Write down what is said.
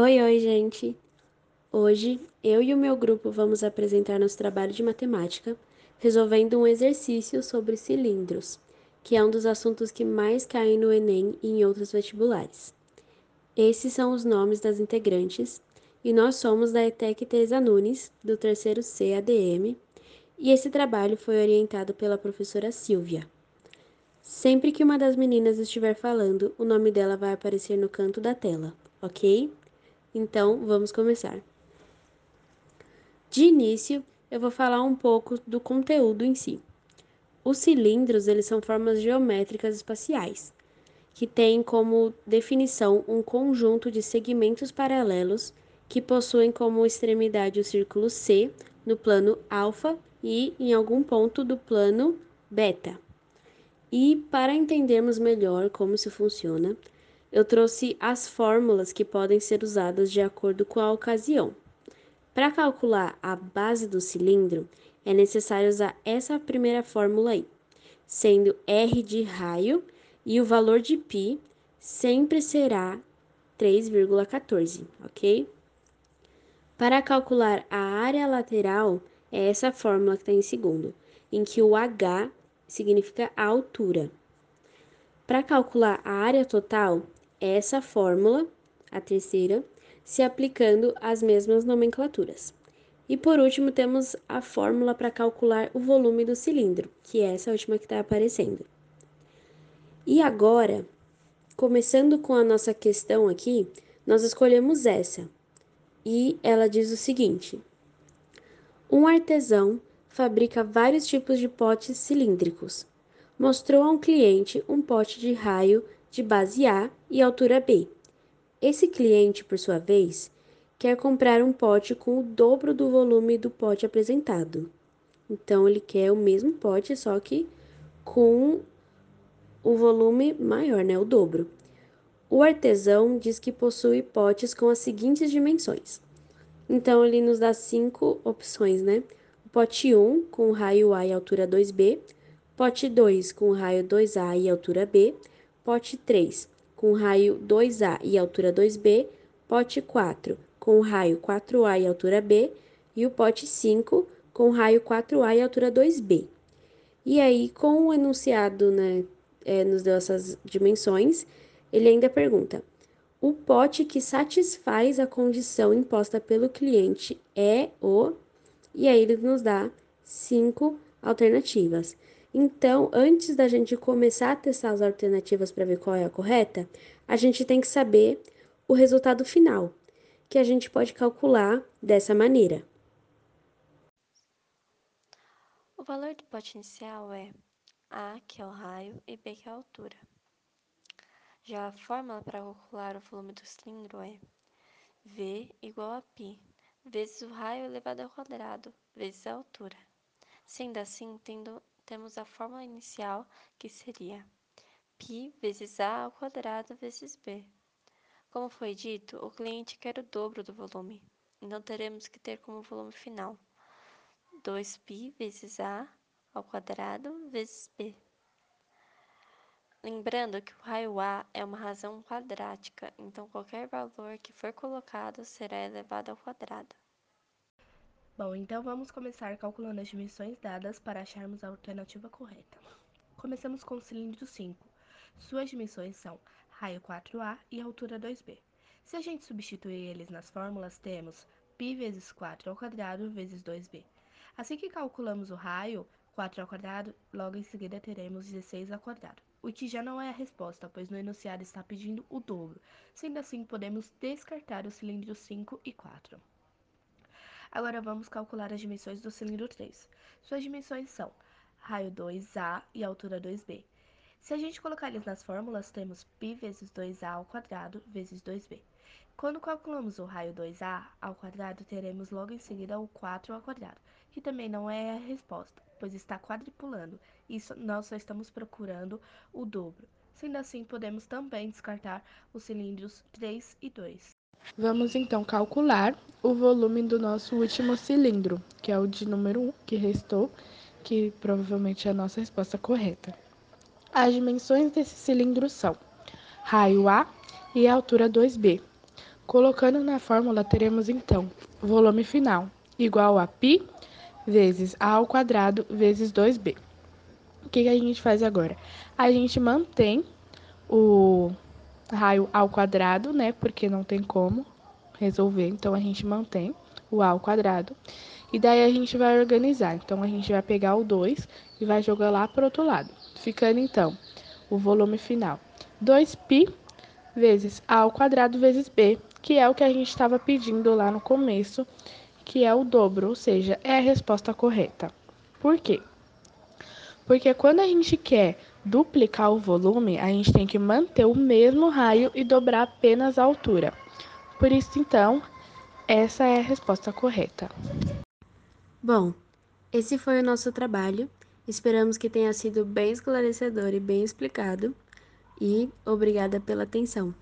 Oi, oi, gente! Hoje eu e o meu grupo vamos apresentar nosso trabalho de matemática, resolvendo um exercício sobre cilindros, que é um dos assuntos que mais caem no Enem e em outros vestibulares. Esses são os nomes das integrantes, e nós somos da ETEC Teresa Nunes, do terceiro C ADM, e esse trabalho foi orientado pela professora Silvia. Sempre que uma das meninas estiver falando, o nome dela vai aparecer no canto da tela, ok? Então, vamos começar. De início, eu vou falar um pouco do conteúdo em si. Os cilindros, eles são formas geométricas espaciais, que têm como definição um conjunto de segmentos paralelos que possuem como extremidade o círculo C no plano alfa e em algum ponto do plano beta. E para entendermos melhor como isso funciona, eu trouxe as fórmulas que podem ser usadas de acordo com a ocasião. Para calcular a base do cilindro, é necessário usar essa primeira fórmula aí, sendo R de raio e o valor de π sempre será 3,14, ok? Para calcular a área lateral, é essa fórmula que está em segundo, em que o H significa a altura. Para calcular a área total, essa fórmula, a terceira, se aplicando às mesmas nomenclaturas. E por último, temos a fórmula para calcular o volume do cilindro, que é essa última que está aparecendo. E agora, começando com a nossa questão aqui, nós escolhemos essa. E ela diz o seguinte: Um artesão fabrica vários tipos de potes cilíndricos. Mostrou a um cliente um pote de raio de base A e altura B. Esse cliente, por sua vez, quer comprar um pote com o dobro do volume do pote apresentado. Então, ele quer o mesmo pote, só que com o volume maior, né? O dobro. O artesão diz que possui potes com as seguintes dimensões. Então, ele nos dá cinco opções, né? O pote 1 com raio A e altura 2B, pote 2 com raio 2A e altura B, pote 3, com raio 2A e altura 2B, pote 4, com raio 4A e altura B, e o pote 5, com raio 4A e altura 2B. E aí, com o enunciado, né, é, nos deu essas dimensões, ele ainda pergunta: o pote que satisfaz a condição imposta pelo cliente é o. E aí, ele nos dá cinco alternativas. Então, antes da gente começar a testar as alternativas para ver qual é a correta, a gente tem que saber o resultado final, que a gente pode calcular dessa maneira. O valor do pote inicial é A, que é o raio, e B, que é a altura. Já a fórmula para calcular o volume do cilindro é V igual a π, vezes o raio elevado ao quadrado, vezes a altura. Sendo assim, tendo temos a fórmula inicial, que seria π vezes a ao quadrado vezes b. Como foi dito, o cliente quer o dobro do volume, então teremos que ter como volume final 2π vezes a ao quadrado vezes b. Lembrando que o raio A é uma razão quadrática, então qualquer valor que for colocado será elevado ao quadrado. Bom, então vamos começar calculando as dimensões dadas para acharmos a alternativa correta. Começamos com o cilindro 5. Suas dimensões são raio 4A e altura 2B. Se a gente substituir eles nas fórmulas, temos π vezes 4 ao quadrado vezes 2b. Assim que calculamos o raio, 4 ao quadrado, logo em seguida teremos 16 ao quadrado, o que já não é a resposta, pois no enunciado está pedindo o dobro. Sendo assim, podemos descartar os cilindros 5 e 4. Agora vamos calcular as dimensões do cilindro 3. Suas dimensões são raio 2A e altura 2B. Se a gente colocar eles nas fórmulas, temos π vezes 2A ao quadrado vezes 2B. Quando calculamos o raio 2A ao quadrado, teremos logo em seguida o 4 ao quadrado, que também não é a resposta, pois está quadripulando, e nós só estamos procurando o dobro. Sendo assim, podemos também descartar os cilindros 3 e 2. Vamos então calcular o volume do nosso último cilindro, que é o de número 1, que restou, que provavelmente é a nossa resposta correta. As dimensões desse cilindro são raio A e altura 2B. Colocando na fórmula, teremos então volume final igual a π vezes a ao quadrado vezes 2b. O que, que a gente faz agora? A gente mantém o raio ao quadrado, né? Porque não tem como resolver, então a gente mantém o a ao quadrado. E daí a gente vai organizar. Então, a gente vai pegar o 2 e vai jogar lá para o outro lado. Ficando, então, o volume final. 2π vezes a ao quadrado vezes b, que é o que a gente estava pedindo lá no começo, que é o dobro, ou seja, é a resposta correta. Por quê? Porque quando a gente quer duplicar o volume, a gente tem que manter o mesmo raio e dobrar apenas a altura. Por isso, então, essa é a resposta correta. Bom, esse foi o nosso trabalho. Esperamos que tenha sido bem esclarecedor e bem explicado. E obrigada pela atenção.